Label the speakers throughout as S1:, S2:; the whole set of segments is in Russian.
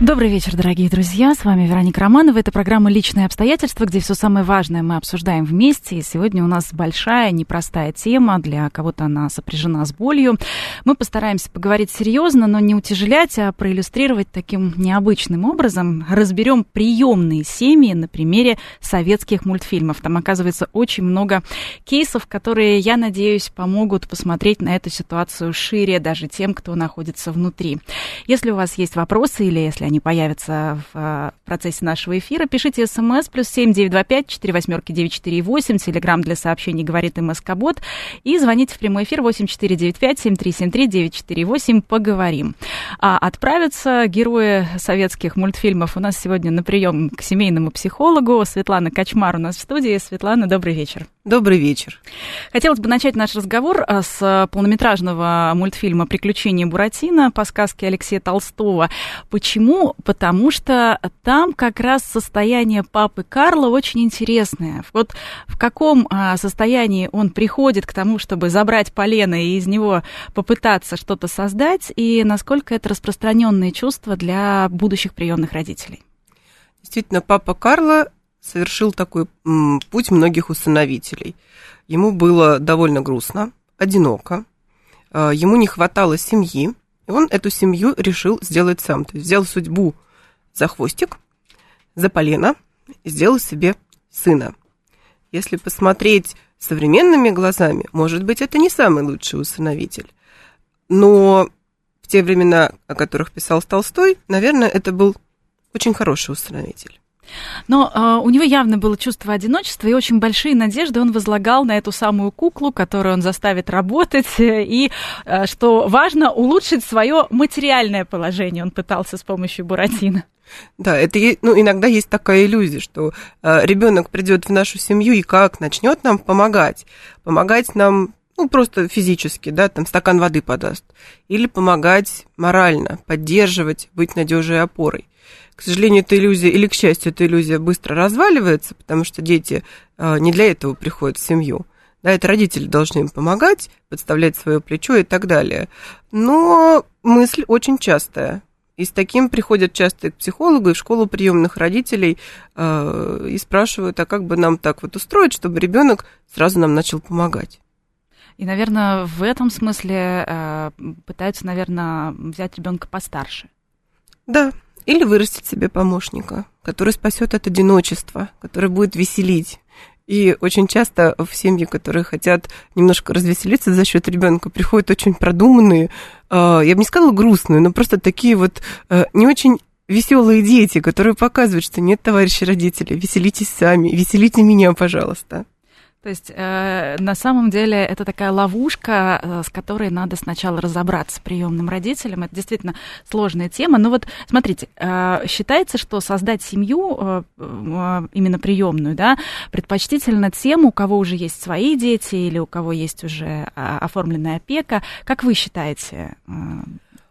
S1: Добрый вечер, дорогие друзья. С вами Вероника Романова. Это программа «Личные обстоятельства», где все самое важное мы обсуждаем вместе. И сегодня у нас большая, непростая тема. Для кого-то она сопряжена с болью. Мы постараемся поговорить серьезно, но не утяжелять, а проиллюстрировать таким необычным образом. Разберем приемные семьи на примере советских мультфильмов. Там оказывается очень много кейсов, которые, я надеюсь, помогут посмотреть на эту ситуацию шире даже тем, кто находится внутри. Если у вас есть вопросы или если они появятся в э, процессе нашего эфира, пишите смс плюс семь девять два пять четыре восьмерки девять четыре восемь, телеграмм для сообщений говорит МСК-бот, и звоните в прямой эфир восемь четыре девять пять семь три семь три девять четыре восемь, поговорим. А отправятся герои советских мультфильмов у нас сегодня на прием к семейному психологу. Светлана Качмар у нас в студии. Светлана, добрый вечер.
S2: Добрый вечер.
S1: Хотелось бы начать наш разговор э, с полнометражного мультфильма «Приключения Буратино» по сказке Алексея Толстого. Почему Потому что там как раз состояние папы Карла очень интересное. Вот в каком а, состоянии он приходит к тому, чтобы забрать полено и из него попытаться что-то создать, и насколько это распространенные чувства для будущих приемных родителей.
S2: Действительно, папа Карла совершил такой путь многих усыновителей. Ему было довольно грустно, одиноко, а, ему не хватало семьи, и он эту семью решил сделать сам. То есть взял судьбу за хвостик, за полено, и сделал себе сына. Если посмотреть современными глазами, может быть, это не самый лучший усыновитель. Но в те времена, о которых писал Толстой, наверное, это был очень хороший усыновитель.
S1: Но э, у него явно было чувство одиночества и очень большие надежды он возлагал на эту самую куклу, которую он заставит работать, и, э, что важно, улучшить свое материальное положение. Он пытался с помощью Буратино.
S2: Да, это ну, иногда есть такая иллюзия, что э, ребенок придет в нашу семью и как начнет нам помогать, помогать нам ну, просто физически, да, там стакан воды подаст, или помогать морально, поддерживать, быть надежной опорой. К сожалению, эта иллюзия, или к счастью, эта иллюзия быстро разваливается, потому что дети а, не для этого приходят в семью. Да, это родители должны им помогать, подставлять свое плечо и так далее. Но мысль очень частая. И с таким приходят часто к психологу и в школу приемных родителей э, и спрашивают, а как бы нам так вот устроить, чтобы ребенок сразу нам начал помогать.
S1: И, наверное, в этом смысле э, пытаются, наверное, взять ребенка постарше.
S2: Да, или вырастить себе помощника, который спасет от одиночества, который будет веселить. И очень часто в семьи, которые хотят немножко развеселиться за счет ребенка, приходят очень продуманные, а, я бы не сказала грустные, но просто такие вот а, не очень веселые дети, которые показывают, что нет, товарищи родители, веселитесь сами, веселите меня, пожалуйста.
S1: То есть э, на самом деле это такая ловушка, э, с которой надо сначала разобраться приемным родителям. Это действительно сложная тема. Но вот смотрите, э, считается, что создать семью э, э, именно приемную, да, предпочтительно тем, у кого уже есть свои дети или у кого есть уже э, оформленная опека. Как вы считаете? Э,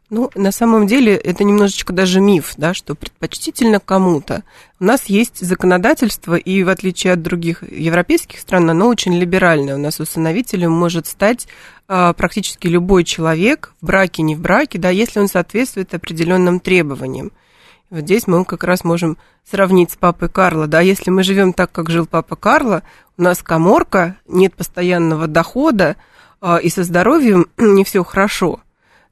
S2: ну, на самом деле, это немножечко даже миф, да, что предпочтительно кому-то. У нас есть законодательство, и в отличие от других европейских стран, оно очень либеральное. У нас усыновителем может стать а, практически любой человек, в браке, не в браке, да, если он соответствует определенным требованиям. вот здесь мы как раз можем сравнить с папой Карла, да, если мы живем так, как жил папа Карла, у нас коморка, нет постоянного дохода, а, и со здоровьем не все хорошо –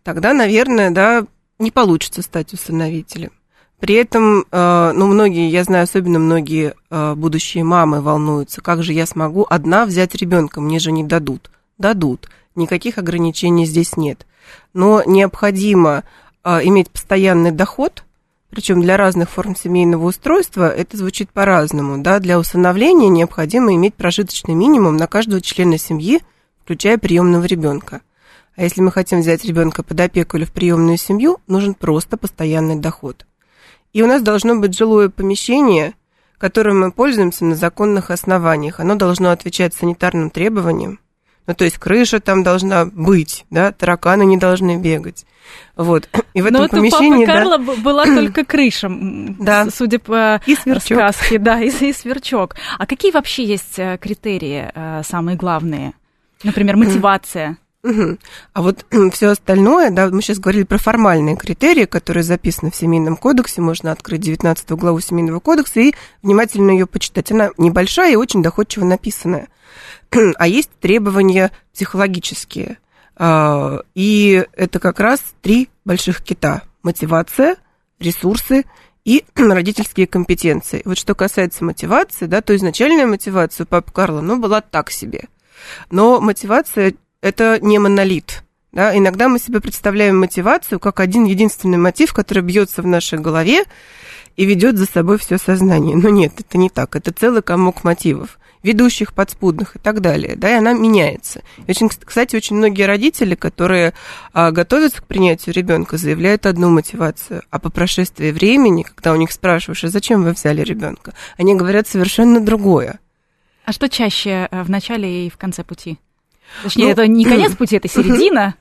S2: тогда, наверное, да, не получится стать усыновителем. При этом, э, ну, многие, я знаю, особенно многие э, будущие мамы волнуются, как же я смогу одна взять ребенка, мне же не дадут. Дадут, никаких ограничений здесь нет. Но необходимо э, иметь постоянный доход, причем для разных форм семейного устройства это звучит по-разному. Да? Для усыновления необходимо иметь прожиточный минимум на каждого члена семьи, включая приемного ребенка. А если мы хотим взять ребенка под опеку или в приемную семью, нужен просто постоянный доход. И у нас должно быть жилое помещение, которым мы пользуемся на законных основаниях. Оно должно отвечать санитарным требованиям. Ну, то есть крыша там должна быть, да, тараканы не должны бегать. Вот.
S1: И в этом Но помещении... Но Карла да, была только крыша, да. судя по
S2: и сверчок.
S1: сказке. Да, и, и сверчок. А какие вообще есть э, критерии э, самые главные? Например, мотивация.
S2: Угу. А вот все остальное, да, мы сейчас говорили про формальные критерии, которые записаны в Семейном кодексе, можно открыть 19 главу Семейного кодекса и внимательно ее почитать. Она небольшая и очень доходчиво написанная. А есть требования психологические. А, и это как раз три больших кита. Мотивация, ресурсы и родительские компетенции. Вот что касается мотивации, да, то изначальная мотивация у папы Карла, ну, была так себе. Но мотивация – это не монолит. Да? Иногда мы себе представляем мотивацию как один единственный мотив, который бьется в нашей голове и ведет за собой все сознание. Но нет, это не так. Это целый комок мотивов ведущих, подспудных и так далее, да, и она меняется. И очень, кстати, очень многие родители, которые а, готовятся к принятию ребенка, заявляют одну мотивацию, а по прошествии времени, когда у них спрашиваешь, а зачем вы взяли ребенка, они говорят совершенно другое.
S1: А что чаще э, в начале и в конце пути? Точнее, ну, это не конец пути, это середина.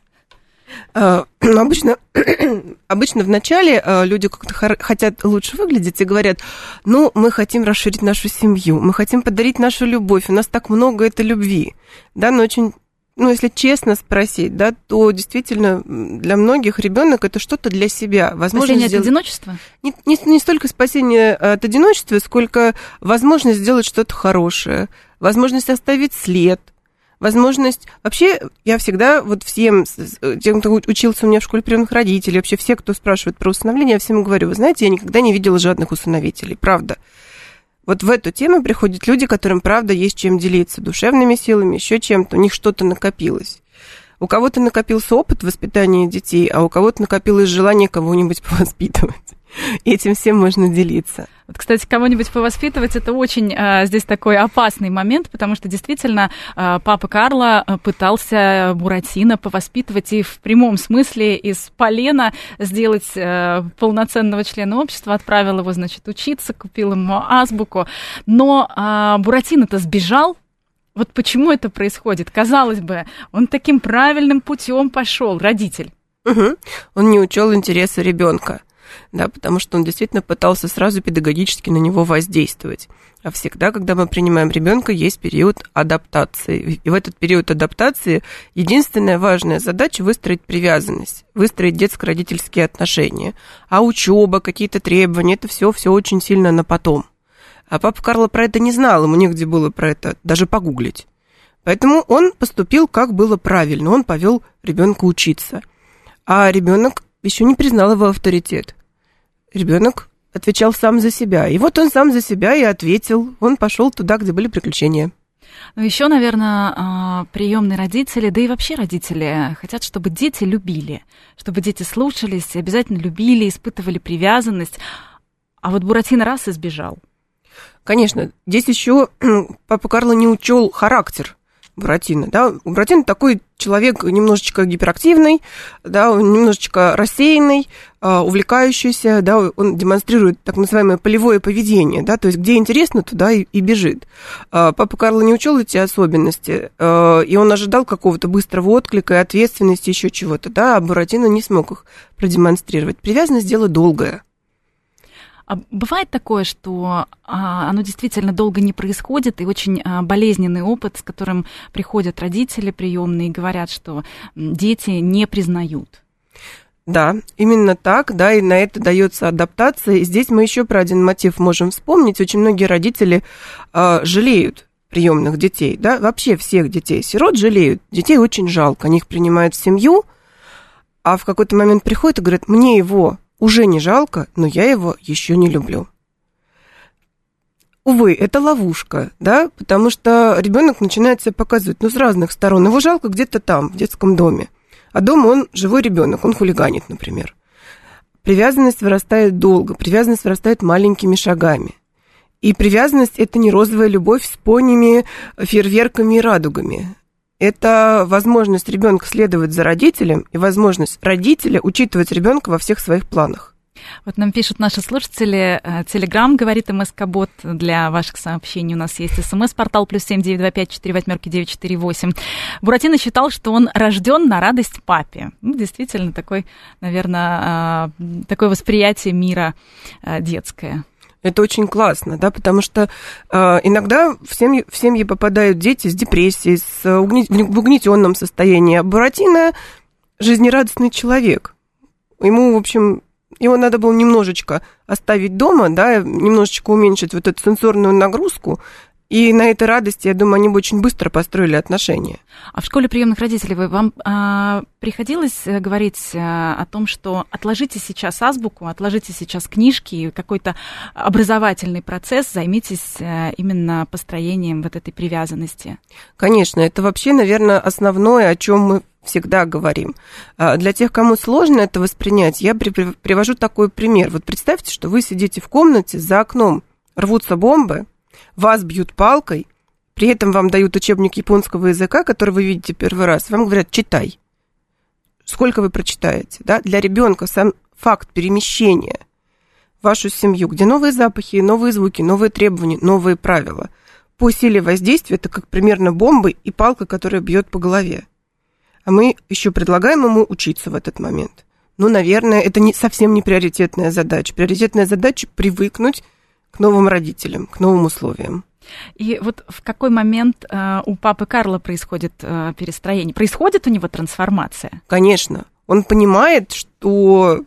S2: А, ну, обычно, обычно в начале а, люди как-то хотят лучше выглядеть и говорят, ну, мы хотим расширить нашу семью, мы хотим подарить нашу любовь, у нас так много этой любви, да, но очень ну, если честно спросить, да, то действительно для многих ребенок это что-то для себя.
S1: Возможность спасение сделать... от одиночества?
S2: Не, не, не столько спасение от одиночества, сколько возможность сделать что-то хорошее, возможность оставить след – возможность... Вообще, я всегда вот всем, тем, кто учился у меня в школе приемных родителей, вообще все, кто спрашивает про усыновление, я всем говорю, вы знаете, я никогда не видела жадных усыновителей, правда. Вот в эту тему приходят люди, которым, правда, есть чем делиться, душевными силами, еще чем-то, у них что-то накопилось. У кого-то накопился опыт воспитания детей, а у кого-то накопилось желание кого-нибудь повоспитывать. Этим всем можно делиться.
S1: Вот, кстати, кого-нибудь повоспитывать это очень а, здесь такой опасный момент, потому что действительно а, папа Карла пытался Буратино повоспитывать и в прямом смысле из полена сделать а, полноценного члена общества, отправил его, значит, учиться, купил ему азбуку. Но а, Буратино-то сбежал, вот почему это происходит? Казалось бы, он таким правильным путем пошел, родитель.
S2: Угу. Он не учел интересы ребенка да, потому что он действительно пытался сразу педагогически на него воздействовать. А всегда, когда мы принимаем ребенка, есть период адаптации. И в этот период адаптации единственная важная задача выстроить привязанность, выстроить детско-родительские отношения. А учеба, какие-то требования, это все, все очень сильно на потом. А папа Карло про это не знал, ему негде было про это даже погуглить. Поэтому он поступил, как было правильно. Он повел ребенка учиться. А ребенок еще не признал его авторитет ребенок отвечал сам за себя. И вот он сам за себя и ответил. Он пошел туда, где были приключения.
S1: Ну, еще, наверное, а, приемные родители, да и вообще родители хотят, чтобы дети любили, чтобы дети слушались, обязательно любили, испытывали привязанность. А вот Буратино раз и сбежал.
S2: Конечно, здесь еще папа Карло не учел характер Буратино, да, Буратино такой человек немножечко гиперактивный, да, немножечко рассеянный, а, увлекающийся, да, он демонстрирует так называемое полевое поведение, да, то есть где интересно, туда и, и бежит. А, папа Карло не учел эти особенности, а, и он ожидал какого-то быстрого отклика и ответственности, еще чего-то, да, а Буратино не смог их продемонстрировать. Привязанность – дело долгое.
S1: А бывает такое, что а, оно действительно долго не происходит, и очень а, болезненный опыт, с которым приходят родители приемные и говорят, что дети не признают.
S2: Да, именно так, да, и на это дается адаптация. И здесь мы еще про один мотив можем вспомнить. Очень многие родители э, жалеют приемных детей, да, вообще всех детей. Сирот жалеют, детей очень жалко, они их принимают в семью, а в какой-то момент приходят и говорят, мне его уже не жалко, но я его еще не люблю. Увы, это ловушка, да, потому что ребенок начинает себя показывать, ну, с разных сторон. Его жалко где-то там, в детском доме. А дома он живой ребенок, он хулиганит, например. Привязанность вырастает долго, привязанность вырастает маленькими шагами. И привязанность – это не розовая любовь с понями, фейерверками и радугами это возможность ребенка следовать за родителем и возможность родителя учитывать ребенка во всех своих планах.
S1: Вот нам пишут наши слушатели, Телеграм говорит МСК-бот, для ваших сообщений у нас есть СМС-портал плюс семь девять два пять четыре восьмерки девять четыре восемь. Буратино считал, что он рожден на радость папе. Ну, действительно, такой, наверное, а, такое восприятие мира а, детское.
S2: Это очень классно, да, потому что э, иногда в семьи, в семьи попадают дети с депрессией, с угни, в угнетенном состоянии. А Буратино жизнерадостный человек. Ему, в общем, его надо было немножечко оставить дома, да, немножечко уменьшить вот эту сенсорную нагрузку, и на этой радости, я думаю, они бы очень быстро построили отношения.
S1: А в школе приемных родителей вы, вам а, приходилось э, говорить а, о том, что отложите сейчас азбуку, отложите сейчас книжки, какой-то образовательный процесс, займитесь а, именно построением вот этой привязанности?
S2: Конечно, это вообще, наверное, основное, о чем мы всегда говорим. А, для тех, кому сложно это воспринять, я привожу такой пример. Вот представьте, что вы сидите в комнате, за окном рвутся бомбы, вас бьют палкой, при этом вам дают учебник японского языка, который вы видите первый раз, вам говорят, читай. Сколько вы прочитаете? Да? Для ребенка сам факт перемещения в вашу семью, где новые запахи, новые звуки, новые требования, новые правила. По силе воздействия это как примерно бомбы и палка, которая бьет по голове а мы еще предлагаем ему учиться в этот момент. Ну, наверное, это не, совсем не приоритетная задача. Приоритетная задача привыкнуть к новым родителям, к новым условиям.
S1: И вот в какой момент э, у папы Карла происходит э, перестроение? Происходит у него трансформация?
S2: Конечно. Он понимает, что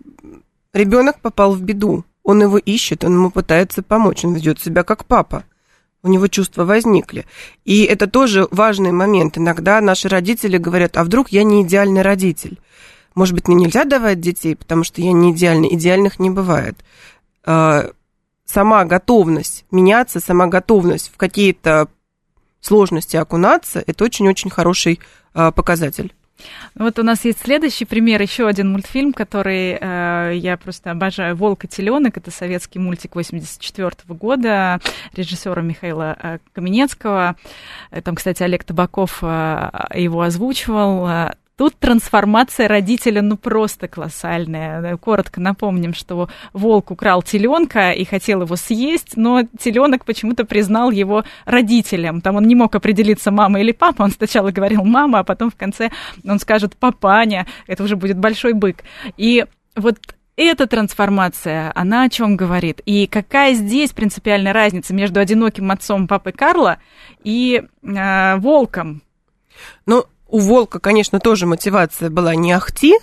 S2: ребенок попал в беду. Он его ищет, он ему пытается помочь, он ведет себя как папа у него чувства возникли. И это тоже важный момент. Иногда наши родители говорят, а вдруг я не идеальный родитель? Может быть, мне нельзя давать детей, потому что я не идеальный. Идеальных не бывает. Сама готовность меняться, сама готовность в какие-то сложности окунаться, это очень-очень хороший а, показатель.
S1: Вот у нас есть следующий пример, еще один мультфильм, который э, я просто обожаю. «Волк и теленок» — это советский мультик 84 года режиссера Михаила э, Каменецкого. Там, кстати, Олег Табаков э, его озвучивал. Тут трансформация родителя, ну, просто колоссальная. Коротко напомним, что волк украл теленка и хотел его съесть, но теленок почему-то признал его родителем. Там он не мог определиться, мама или папа. Он сначала говорил мама, а потом в конце он скажет папаня. Это уже будет большой бык. И вот эта трансформация, она о чем говорит? И какая здесь принципиальная разница между одиноким отцом папы Карла и э, волком?
S2: Ну, у волка, конечно, тоже мотивация была не ахти,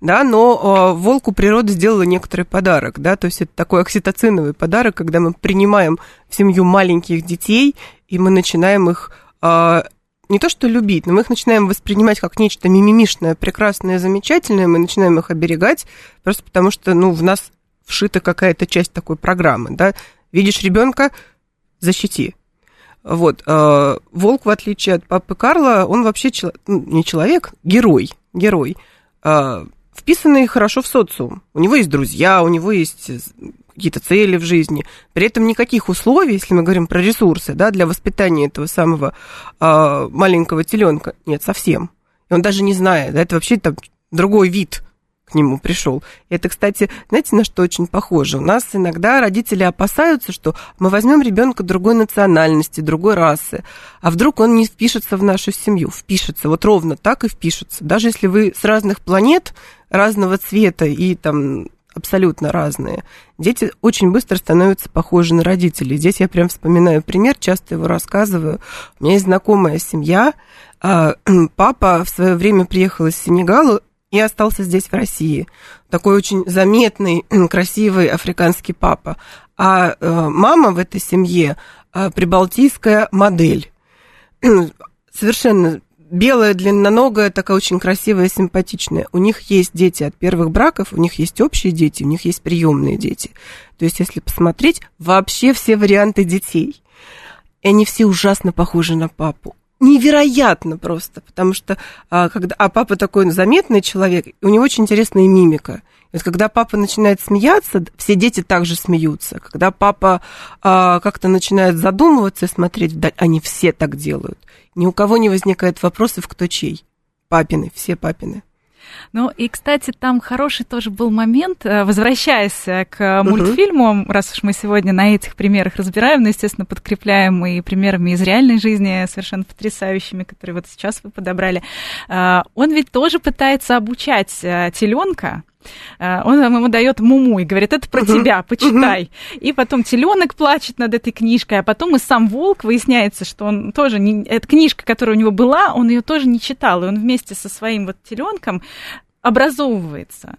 S2: да, но э, волку природа сделала некоторый подарок, да, то есть это такой окситоциновый подарок, когда мы принимаем в семью маленьких детей, и мы начинаем их э, не то что любить, но мы их начинаем воспринимать как нечто мимимишное, прекрасное, замечательное, мы начинаем их оберегать, просто потому что, ну, в нас вшита какая-то часть такой программы, да, видишь ребенка, защити, вот. Э, волк, в отличие от папы Карла, он вообще чело... Ну, не человек, герой. Герой. Э, вписанный хорошо в социум. У него есть друзья, у него есть какие-то цели в жизни. При этом никаких условий, если мы говорим про ресурсы, да, для воспитания этого самого э, маленького теленка, нет, совсем. И он даже не знает, да, это вообще там другой вид к нему пришел. Это, кстати, знаете, на что очень похоже? У нас иногда родители опасаются, что мы возьмем ребенка другой национальности, другой расы, а вдруг он не впишется в нашу семью. Впишется, вот ровно так и впишется. Даже если вы с разных планет, разного цвета и там абсолютно разные. Дети очень быстро становятся похожи на родителей. Здесь я прям вспоминаю пример, часто его рассказываю. У меня есть знакомая семья. А, папа в свое время приехал из Сенегала, и остался здесь, в России. Такой очень заметный, красивый африканский папа. А э, мама в этой семье э, прибалтийская модель. Совершенно белая, длинноногая, такая очень красивая, симпатичная. У них есть дети от первых браков, у них есть общие дети, у них есть приемные дети. То есть, если посмотреть, вообще все варианты детей. И они все ужасно похожи на папу невероятно просто, потому что а, когда, а папа такой заметный человек, у него очень интересная мимика. И вот когда папа начинает смеяться, все дети также смеются. Когда папа а, как-то начинает задумываться и смотреть вдаль, они все так делают. Ни у кого не возникает вопросов, кто чей. Папины, все папины.
S1: Ну и, кстати, там хороший тоже был момент, э, возвращаясь э, к мультфильму, uh-huh. раз уж мы сегодня на этих примерах разбираем, но, естественно, подкрепляем и примерами из реальной жизни, совершенно потрясающими, которые вот сейчас вы подобрали. Э, он ведь тоже пытается обучать теленка, он ему дает муму и говорит, это про тебя, почитай. И потом теленок плачет над этой книжкой, а потом и сам волк выясняется, что он тоже не... Эта книжка, которая у него была, он ее тоже не читал. И он вместе со своим вот теленком образовывается.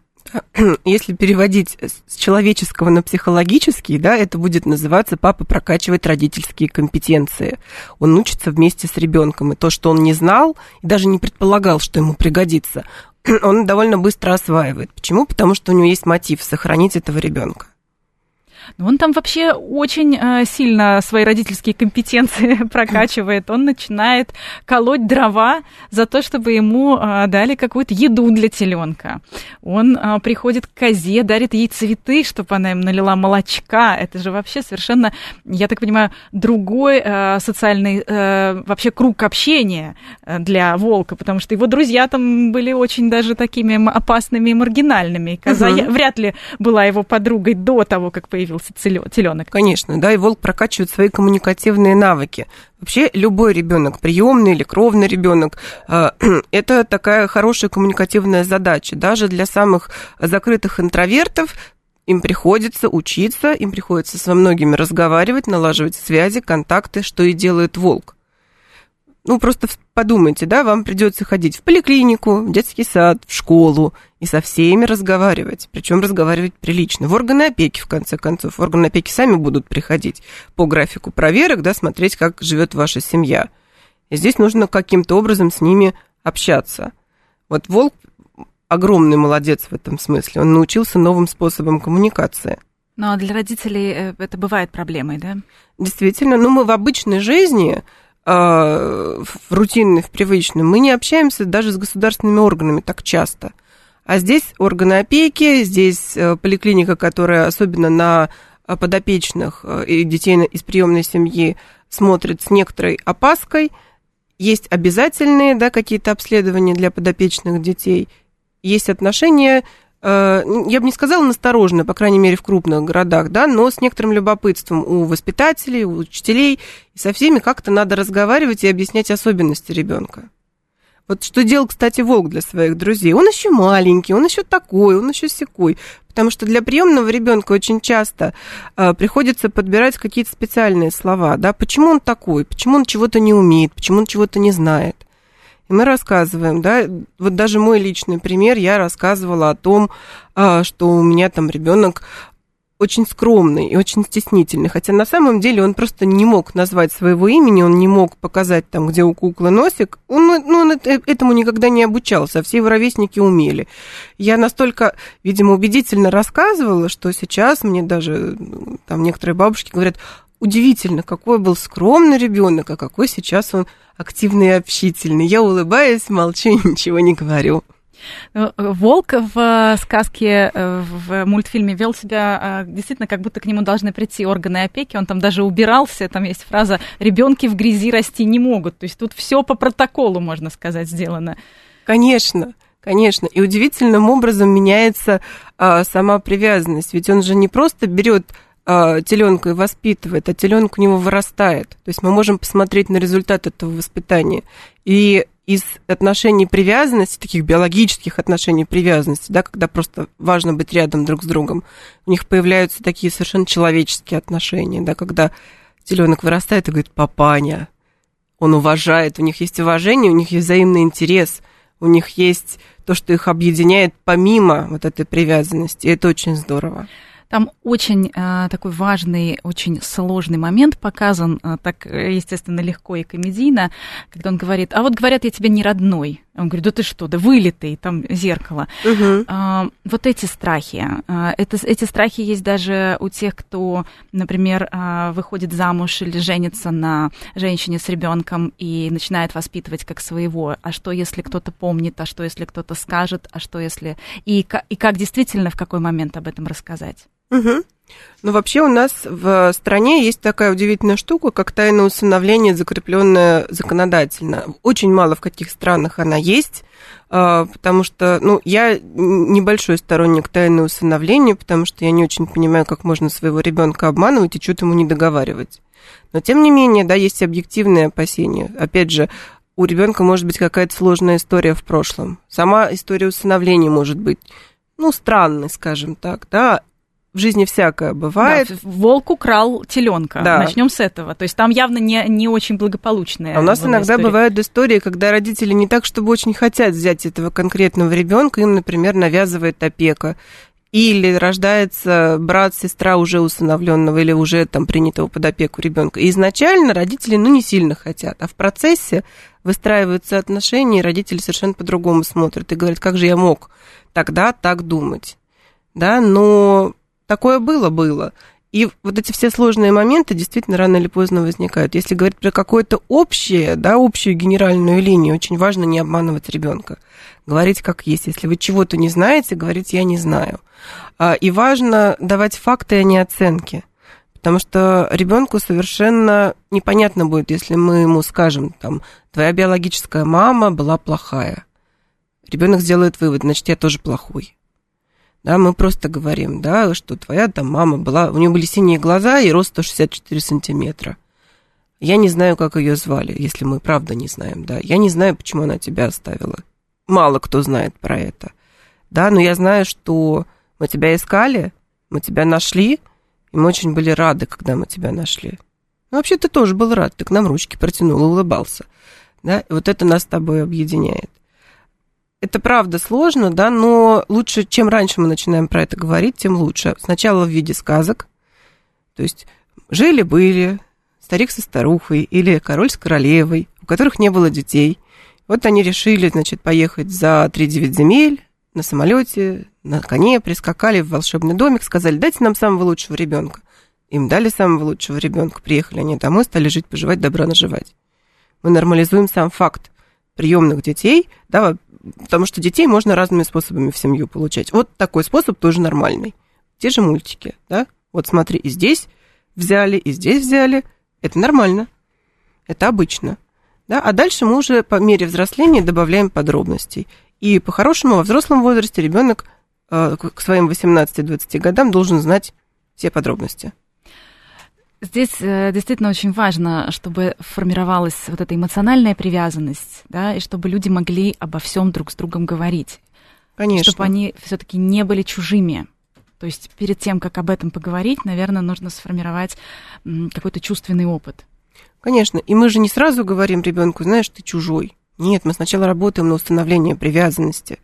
S2: Если переводить с человеческого на психологический, да, это будет называться папа прокачивает родительские компетенции. Он учится вместе с ребенком, и то, что он не знал и даже не предполагал, что ему пригодится, он довольно быстро осваивает. Почему? Потому что у него есть мотив сохранить этого ребенка.
S1: Он там вообще очень э, сильно свои родительские компетенции прокачивает. Он начинает колоть дрова за то, чтобы ему э, дали какую-то еду для теленка. Он э, приходит к козе, дарит ей цветы, чтобы она им налила молочка. Это же вообще совершенно, я так понимаю, другой э, социальный э, вообще круг общения для волка, потому что его друзья там были очень даже такими опасными и маргинальными. Коза угу. вряд ли была его подругой до того, как появился появился теленок.
S2: Конечно, да, и волк прокачивает свои коммуникативные навыки. Вообще любой ребенок, приемный или кровный ребенок, а, это такая хорошая коммуникативная задача. Даже для самых закрытых интровертов им приходится учиться, им приходится со многими разговаривать, налаживать связи, контакты, что и делает волк ну, просто подумайте, да, вам придется ходить в поликлинику, в детский сад, в школу и со всеми разговаривать, причем разговаривать прилично. В органы опеки, в конце концов, органы опеки сами будут приходить по графику проверок, да, смотреть, как живет ваша семья. И здесь нужно каким-то образом с ними общаться. Вот волк огромный молодец в этом смысле, он научился новым способам коммуникации.
S1: Но для родителей э, это бывает проблемой, да?
S2: Действительно, ну мы в обычной жизни а, в рутинной, в привычной, мы не общаемся даже с государственными органами так часто. А здесь органы опеки, здесь э, поликлиника, которая особенно на э, подопечных э, и детей из приемной семьи смотрит с некоторой опаской. Есть обязательные да, какие-то обследования для подопечных детей. Есть отношения я бы не сказала настороженно, по крайней мере, в крупных городах, да, но с некоторым любопытством у воспитателей, у учителей, и со всеми как-то надо разговаривать и объяснять особенности ребенка. Вот что делал, кстати, волк для своих друзей. Он еще маленький, он еще такой, он еще секой. Потому что для приемного ребенка очень часто э, приходится подбирать какие-то специальные слова. Да? Почему он такой? Почему он чего-то не умеет? Почему он чего-то не знает? Мы рассказываем, да, вот даже мой личный пример, я рассказывала о том, а, что у меня там ребенок очень скромный и очень стеснительный, хотя на самом деле он просто не мог назвать своего имени, он не мог показать там, где у куклы носик, он, ну, он этому никогда не обучался, а все его ровесники умели. Я настолько, видимо, убедительно рассказывала, что сейчас мне даже там некоторые бабушки говорят, удивительно, какой был скромный ребенок, а какой сейчас он активный и общительный. Я улыбаюсь, молчу, ничего не говорю.
S1: Ну, волк в э, сказке, э, в мультфильме вел себя э, действительно, как будто к нему должны прийти органы опеки. Он там даже убирался. Там есть фраза «ребенки в грязи расти не могут». То есть тут все по протоколу, можно сказать, сделано.
S2: Конечно. Конечно, и удивительным образом меняется а, сама привязанность. Ведь он же не просто берет теленка и воспитывает, а теленок у него вырастает. То есть мы можем посмотреть на результат этого воспитания. И из отношений привязанности, таких биологических отношений привязанности, да, когда просто важно быть рядом друг с другом, у них появляются такие совершенно человеческие отношения, да, когда теленок вырастает и говорит «папаня», он уважает, у них есть уважение, у них есть взаимный интерес, у них есть то, что их объединяет помимо вот этой привязанности, и это очень здорово.
S1: Там очень э, такой важный, очень сложный момент показан, э, так, естественно, легко и комедийно, когда он говорит, а вот говорят, я тебе не родной. Он говорит, да ты что, да вылитый, там зеркало. Угу. А, вот эти страхи, а, это, эти страхи есть даже у тех, кто, например, а, выходит замуж или женится на женщине с ребенком и начинает воспитывать как своего. А что, если кто-то помнит, а что, если кто-то скажет, а что, если... И, и как действительно в какой момент об этом рассказать?
S2: Угу. Ну, вообще у нас в стране есть такая удивительная штука, как тайное усыновление, закрепленное законодательно. Очень мало в каких странах она есть, а, потому что, ну, я небольшой сторонник тайного усыновления, потому что я не очень понимаю, как можно своего ребенка обманывать и что-то ему не договаривать. Но, тем не менее, да, есть объективные опасения. Опять же, у ребенка может быть какая-то сложная история в прошлом. Сама история усыновления может быть, ну, странной, скажем так, да, в жизни всякое бывает. Да,
S1: волк украл теленка. Да. Начнем с этого. То есть там явно не, не очень благополучная.
S2: А у нас иногда история. бывают истории, когда родители не так, чтобы очень хотят взять этого конкретного ребенка, им, например, навязывает опека. Или рождается брат, сестра уже усыновленного или уже там принятого под опеку ребенка. И изначально родители, ну, не сильно хотят, а в процессе выстраиваются отношения, и родители совершенно по-другому смотрят и говорят, как же я мог тогда так думать. Да, но Такое было, было. И вот эти все сложные моменты действительно рано или поздно возникают. Если говорить про какое-то общее, да, общую генеральную линию, очень важно не обманывать ребенка. Говорить как есть. Если вы чего-то не знаете, говорить я не знаю. А, и важно давать факты, а не оценки. Потому что ребенку совершенно непонятно будет, если мы ему скажем, там, твоя биологическая мама была плохая. Ребенок сделает вывод, значит, я тоже плохой да, мы просто говорим, да, что твоя там мама была, у нее были синие глаза и рост 164 сантиметра. Я не знаю, как ее звали, если мы правда не знаем, да. Я не знаю, почему она тебя оставила. Мало кто знает про это. Да, но я знаю, что мы тебя искали, мы тебя нашли, и мы очень были рады, когда мы тебя нашли. Ну, вообще, ты тоже был рад, ты к нам ручки протянул и улыбался. Да, и вот это нас с тобой объединяет это правда сложно, да, но лучше, чем раньше мы начинаем про это говорить, тем лучше. Сначала в виде сказок, то есть жили-были старик со старухой или король с королевой, у которых не было детей. Вот они решили, значит, поехать за 3-9 земель на самолете, на коне, прискакали в волшебный домик, сказали, дайте нам самого лучшего ребенка. Им дали самого лучшего ребенка, приехали они домой, стали жить, поживать, добра наживать. Мы нормализуем сам факт приемных детей, да, потому что детей можно разными способами в семью получать. Вот такой способ тоже нормальный. Те же мультики, да? Вот смотри, и здесь взяли, и здесь взяли. Это нормально. Это обычно. Да? А дальше мы уже по мере взросления добавляем подробностей. И по-хорошему во взрослом возрасте ребенок э, к своим 18-20 годам должен знать все подробности.
S1: Здесь э, действительно очень важно, чтобы формировалась вот эта эмоциональная привязанность, да, и чтобы люди могли обо всем друг с другом говорить.
S2: Конечно.
S1: Чтобы они все-таки не были чужими. То есть перед тем, как об этом поговорить, наверное, нужно сформировать какой-то чувственный опыт.
S2: Конечно. И мы же не сразу говорим ребенку, знаешь, ты чужой. Нет, мы сначала работаем на установление привязанности.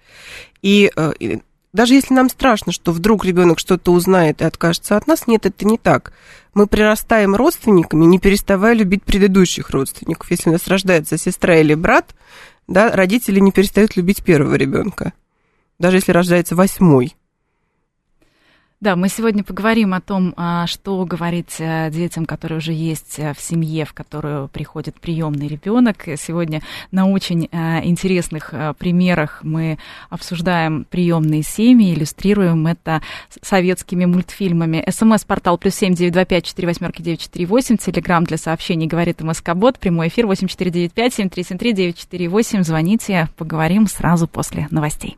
S2: И, э, и даже если нам страшно, что вдруг ребенок что-то узнает и откажется от нас, нет, это не так. Мы прирастаем родственниками, не переставая любить предыдущих родственников. Если у нас рождается сестра или брат, да, родители не перестают любить первого ребенка, даже если рождается восьмой.
S1: Да, мы сегодня поговорим о том, а, что говорить э, детям, которые уже есть э, в семье, в которую приходит приемный ребенок. Сегодня на очень э, интересных примерах мы обсуждаем приемные семьи, иллюстрируем это советскими мультфильмами. СМС-портал плюс семь девять два пять четыре восьмерки девять четыре восемь. Телеграмм для сообщений говорит МСК-бот. Прямой эфир восемь четыре девять пять семь три семь три девять четыре восемь. Звоните, поговорим сразу после новостей.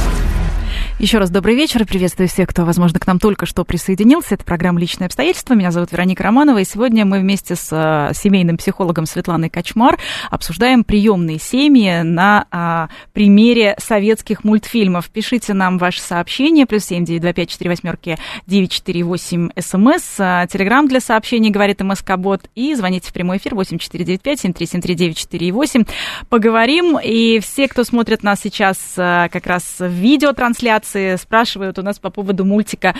S1: Еще раз добрый вечер. Приветствую всех, кто, возможно, к нам только что присоединился. Это программа «Личные обстоятельства». Меня зовут Вероника Романова. И сегодня мы вместе с а, семейным психологом Светланой Качмар обсуждаем приемные семьи на а, примере советских мультфильмов. Пишите нам ваши сообщения. Плюс семь девять два пять четыре восьмерки девять четыре восемь СМС. А, Телеграмм для сообщений говорит МСК Бот. И звоните в прямой эфир восемь четыре девять пять семь три семь три девять четыре восемь. Поговорим. И все, кто смотрит нас сейчас а, как раз в видеотрансляции, редакции спрашивают у нас по поводу мультика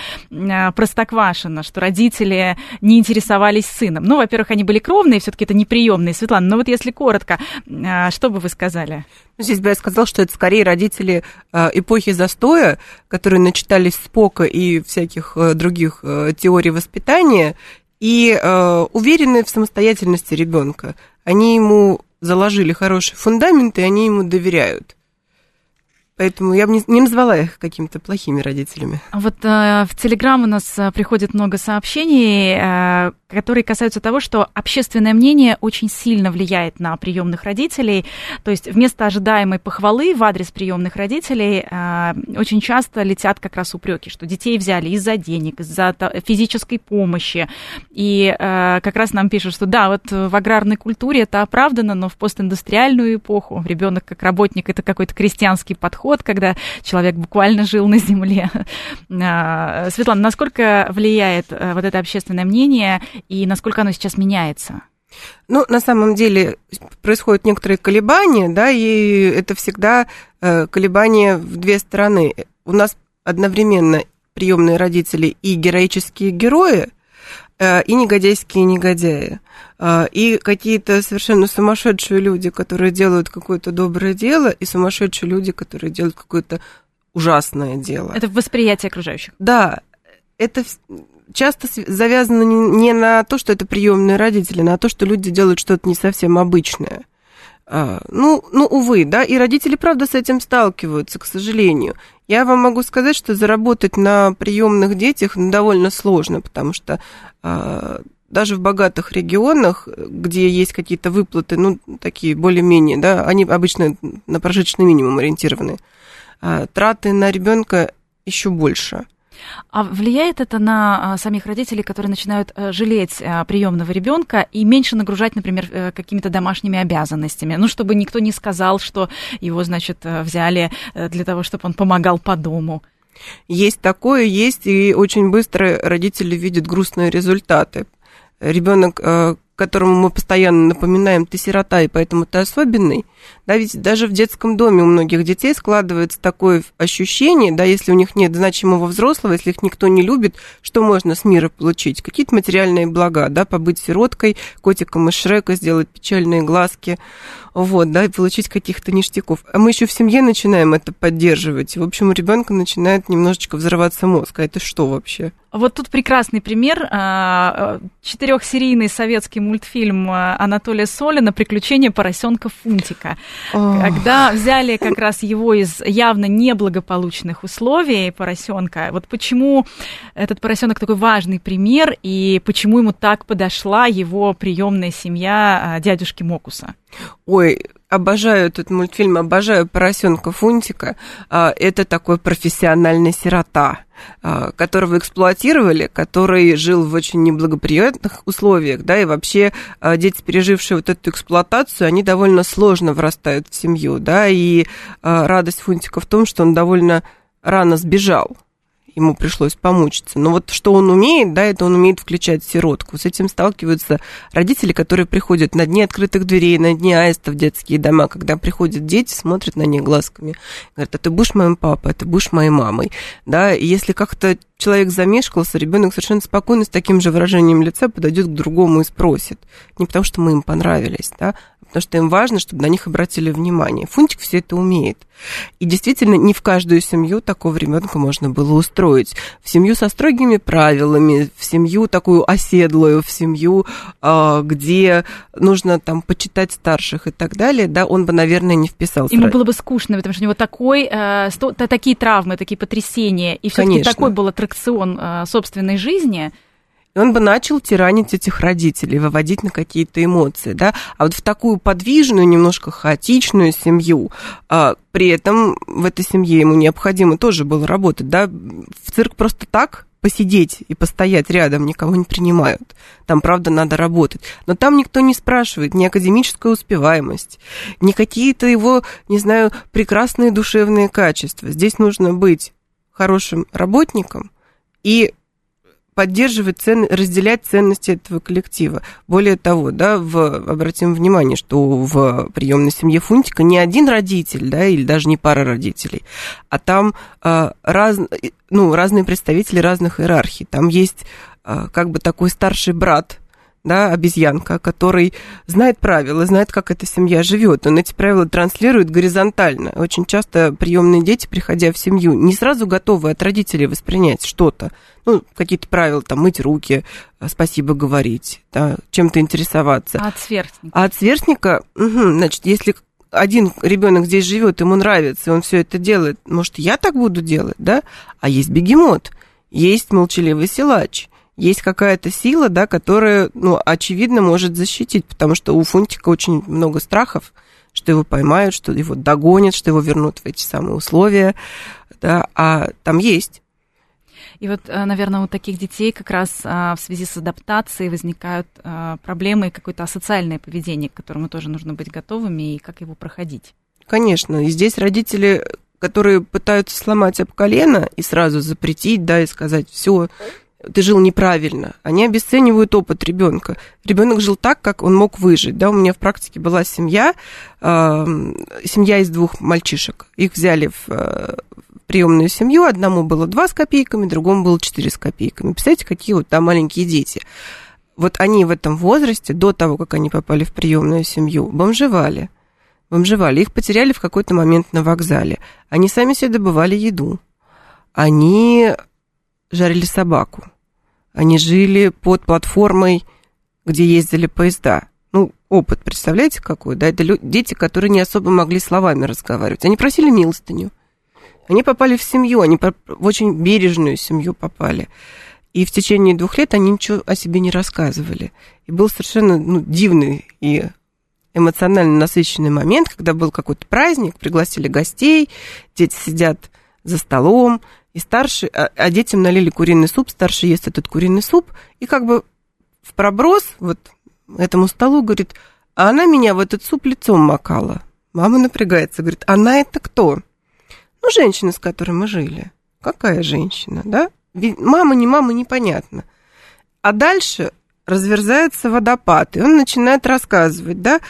S1: Простоквашино, что родители не интересовались сыном. Ну, во-первых, они были кровные, все-таки это неприемные, Светлана. Но вот если коротко, что бы вы сказали?
S2: Ну, здесь бы я сказал, что это скорее родители эпохи застоя, которые начитались Спока и всяких других теорий воспитания, и уверены в самостоятельности ребенка. Они ему заложили хороший фундамент, и они ему доверяют. Поэтому я бы не, не назвала их какими-то плохими родителями.
S1: Вот э, в Телеграм у нас э, приходит много сообщений, э, которые касаются того, что общественное мнение очень сильно влияет на приемных родителей. То есть вместо ожидаемой похвалы в адрес приемных родителей э, очень часто летят как раз упреки, что детей взяли из-за денег, из-за физической помощи. И э, как раз нам пишут, что да, вот в аграрной культуре это оправдано, но в постиндустриальную эпоху ребенок как работник это какой-то крестьянский подход, когда человек буквально жил на земле. Э, Светлана, насколько влияет э, вот это общественное мнение и насколько оно сейчас меняется?
S2: Ну, на самом деле происходят некоторые колебания, да, и это всегда э, колебания в две стороны. У нас одновременно приемные родители и героические герои, и негодяйские негодяи. Э, и какие-то совершенно сумасшедшие люди, которые делают какое-то доброе дело, и сумасшедшие люди, которые делают какое-то ужасное дело.
S1: Это восприятие окружающих.
S2: Да, это часто завязано не на то, что это приемные родители, а на то, что люди делают что-то не совсем обычное. А, ну, ну, увы, да, и родители, правда, с этим сталкиваются, к сожалению. Я вам могу сказать, что заработать на приемных детях довольно сложно, потому что а, даже в богатых регионах, где есть какие-то выплаты, ну, такие более-менее, да, они обычно на прожиточный минимум ориентированы, а, траты на ребенка еще больше.
S1: А влияет это на а, самих родителей, которые начинают э, жалеть э, приемного ребенка и меньше нагружать, например, э, какими-то домашними обязанностями? Ну, чтобы никто не сказал, что его, значит, взяли для того, чтобы он помогал по дому.
S2: Есть такое, есть, и очень быстро родители видят грустные результаты. Ребенок которому мы постоянно напоминаем, ты сирота, и поэтому ты особенный, да, ведь даже в детском доме у многих детей складывается такое ощущение, да, если у них нет значимого взрослого, если их никто не любит, что можно с мира получить? Какие-то материальные блага, да, побыть сироткой, котиком из Шрека, сделать печальные глазки, вот, да, и получить каких-то ништяков. А мы еще в семье начинаем это поддерживать. В общем, у ребенка начинает немножечко взрываться мозг. А это что вообще?
S1: Вот тут прекрасный пример. А, четырехсерийный советский мультфильм а, Анатолия Солина «Приключения поросенка Фунтика». Ох. Когда взяли как раз его из явно неблагополучных условий поросенка. Вот почему этот поросенок такой важный пример и почему ему так подошла его приемная семья а, дядюшки Мокуса?
S2: Ой, обожаю этот мультфильм, обожаю поросенка Фунтика. А, это такой профессиональный сирота, которого эксплуатировали, который жил в очень неблагоприятных условиях, да, и вообще а, дети, пережившие вот эту эксплуатацию, они довольно сложно вырастают в семью, да, и радость Фунтика в том, что он довольно рано сбежал ему пришлось помучиться. Но вот что он умеет, да, это он умеет включать сиротку. С этим сталкиваются родители, которые приходят на дни открытых дверей, на дни аиста в детские дома, когда приходят дети, смотрят на них глазками, говорят, а ты будешь моим папой, а ты будешь моей мамой, да, и если как-то человек замешкался, ребенок совершенно спокойно с таким же выражением лица подойдет к другому и спросит. Не потому, что мы им понравились, да, потому что им важно, чтобы на них обратили внимание. Фунтик все это умеет. И действительно, не в каждую семью такого ребенка можно было устроить. В семью со строгими правилами, в семью такую оседлую, в семью, а, где нужно там почитать старших и так далее, да, он бы, наверное, не вписался.
S1: Ему было бы скучно, потому что у него такой, э, такие травмы, такие потрясения, и все-таки такой был аттракцион э, собственной жизни –
S2: и он бы начал тиранить этих родителей, выводить на какие-то эмоции, да, а вот в такую подвижную, немножко хаотичную семью, а, при этом в этой семье ему необходимо тоже было работать, да, в цирк просто так посидеть и постоять рядом никого не принимают. Там, правда, надо работать. Но там никто не спрашивает ни академическая успеваемость, ни какие-то его, не знаю, прекрасные душевные качества. Здесь нужно быть хорошим работником и поддерживать, цен, разделять ценности этого коллектива. Более того, да, в, обратим внимание, что в приемной семье Фунтика не один родитель, да, или даже не пара родителей, а там э, раз, ну, разные представители разных иерархий. Там есть э, как бы такой старший брат, да, обезьянка, который знает правила, знает, как эта семья живет. Он эти правила транслирует горизонтально. Очень часто приемные дети, приходя в семью, не сразу готовы от родителей воспринять что-то. Ну, какие-то правила, там, мыть руки, э, спасибо говорить, да, чем-то интересоваться.
S1: А от сверстника?
S2: А от сверстника, угу, значит, если один ребенок здесь живет, ему нравится, он все это делает, может, я так буду делать, да? А есть бегемот, есть молчаливый силач, есть какая-то сила, да, которая, ну, очевидно, может защитить, потому что у Фунтика очень много страхов, что его поймают, что его догонят, что его вернут в эти самые условия, да, а там есть.
S1: И вот, э, наверное, у таких детей как раз а, в связи с адаптацией возникают а, проблемы и какое-то асоциальное поведение, к которому тоже нужно быть готовыми, и как его проходить.
S2: Конечно, и здесь родители, которые пытаются сломать об колено и сразу запретить, да, и сказать, все, ты жил неправильно. Они обесценивают опыт ребенка. Ребенок жил так, как он мог выжить. Да, у меня в практике была семья, э, семья из двух мальчишек. Их взяли в, э, приемную семью. Одному было 2 с копейками, другому было 4 с копейками. Представляете, какие вот там маленькие дети. Вот они в этом возрасте, до того, как они попали в приемную семью, бомжевали. Бомжевали. Их потеряли в какой-то момент на вокзале. Они сами себе добывали еду. Они жарили собаку. Они жили под платформой, где ездили поезда. Ну, опыт, представляете, какой, да? Это дети, которые не особо могли словами разговаривать. Они просили милостыню. Они попали в семью, они в очень бережную семью попали. И в течение двух лет они ничего о себе не рассказывали. И был совершенно ну, дивный и эмоционально насыщенный момент, когда был какой-то праздник, пригласили гостей, дети сидят за столом, и старший, а, а детям налили куриный суп, старший ест этот куриный суп, и как бы в проброс вот этому столу говорит, а она меня в этот суп лицом макала. Мама напрягается, говорит, она это кто? Ну, женщина, с которой мы жили. Какая женщина, да? Ведь мама, не мама, непонятно. А дальше разверзается водопад, и он начинает рассказывать, да,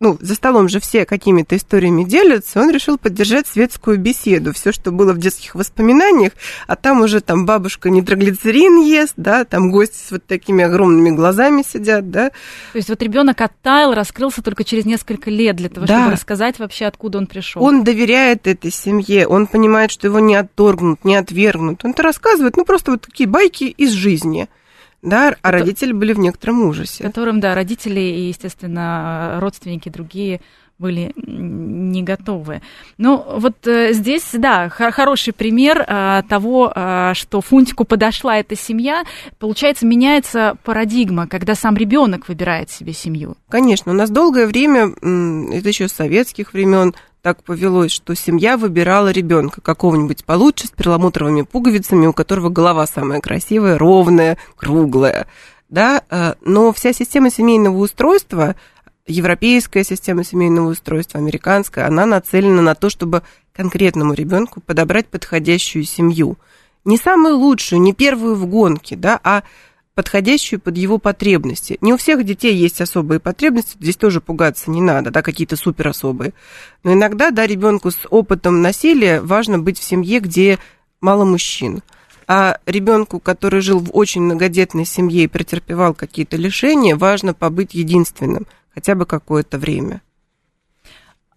S2: ну, за столом же все какими-то историями делятся, он решил поддержать светскую беседу. Все, что было в детских воспоминаниях, а там уже там бабушка нитроглицерин ест, да, там гости с вот такими огромными глазами сидят, да.
S1: То есть вот ребенок оттаял, раскрылся только через несколько лет для того, да. чтобы рассказать вообще, откуда он пришел.
S2: Он доверяет этой семье, он понимает, что его не отторгнут, не отвергнут. Он это рассказывает, ну, просто вот такие байки из жизни – да, а родители были в некотором ужасе.
S1: Которым, да, родители и, естественно, родственники другие были не готовы. Ну, вот э, здесь, да, хороший пример э, того, э, что Фунтику подошла эта семья. Получается, меняется парадигма, когда сам ребенок выбирает себе семью.
S2: Конечно, у нас долгое время, это еще с советских времен, так повелось, что семья выбирала ребенка какого-нибудь получше, с перламутровыми пуговицами, у которого голова самая красивая, ровная, круглая. Да? Но вся система семейного устройства, европейская система семейного устройства, американская, она нацелена на то, чтобы конкретному ребенку подобрать подходящую семью. Не самую лучшую, не первую в гонке, да, а подходящую под его потребности. Не у всех детей есть особые потребности, здесь тоже пугаться не надо, да, какие-то супер особые. Но иногда, да, ребенку с опытом насилия важно быть в семье, где мало мужчин. А ребенку, который жил в очень многодетной семье и претерпевал какие-то лишения, важно побыть единственным хотя бы какое-то время.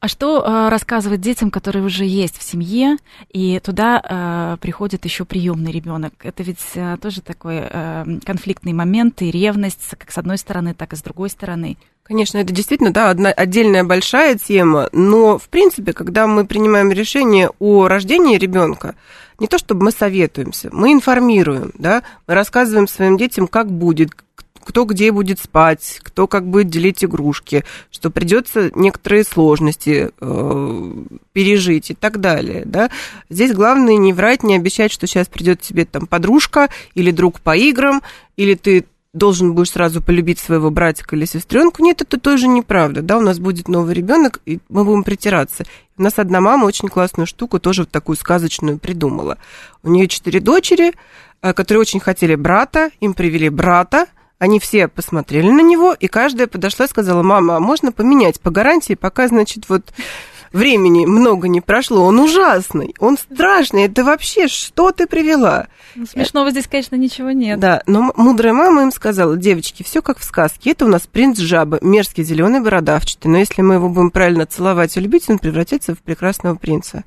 S1: А что э, рассказывать детям, которые уже есть в семье, и туда э, приходит еще приемный ребенок? Это ведь э, тоже такой э, конфликтный момент и ревность, как с одной стороны, так и с другой стороны.
S2: Конечно, это действительно, да, одна отдельная большая тема, но, в принципе, когда мы принимаем решение о рождении ребенка, не то чтобы мы советуемся, мы информируем, да, мы рассказываем своим детям, как будет, кто где будет спать, кто как будет делить игрушки, что придется некоторые сложности э, пережить и так далее. Да? Здесь главное не врать, не обещать, что сейчас придет тебе там подружка или друг по играм, или ты должен будешь сразу полюбить своего братика или сестренку. Нет, это тоже неправда. Да, у нас будет новый ребенок, и мы будем притираться. У нас одна мама очень классную штуку, тоже вот такую сказочную придумала. У нее четыре дочери, э, которые очень хотели брата, им привели брата, они все посмотрели на него, и каждая подошла и сказала, мама, а можно поменять по гарантии, пока, значит, вот времени много не прошло, он ужасный, он страшный, это вообще что ты привела?
S1: Ну, смешного здесь, конечно, ничего нет.
S2: Да, но мудрая мама им сказала, девочки, все как в сказке, это у нас принц жабы, мерзкий, зеленый, бородавчатый, но если мы его будем правильно целовать и любить, он превратится в прекрасного принца.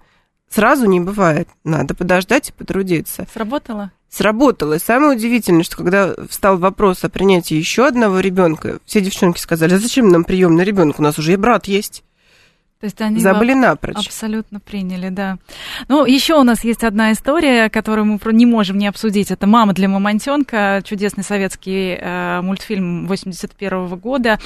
S2: Сразу не бывает, надо подождать и потрудиться.
S1: Сработало?
S2: Сработало. И самое удивительное, что когда встал вопрос о принятии еще одного ребенка, все девчонки сказали, а зачем нам приемный ребенок, у нас уже и брат есть.
S1: То есть они
S2: Забыли напрочь.
S1: Абсолютно приняли, да. Ну, еще у нас есть одна история, которую мы не можем не обсудить. Это «Мама для мамонтенка», чудесный советский э, мультфильм 81 года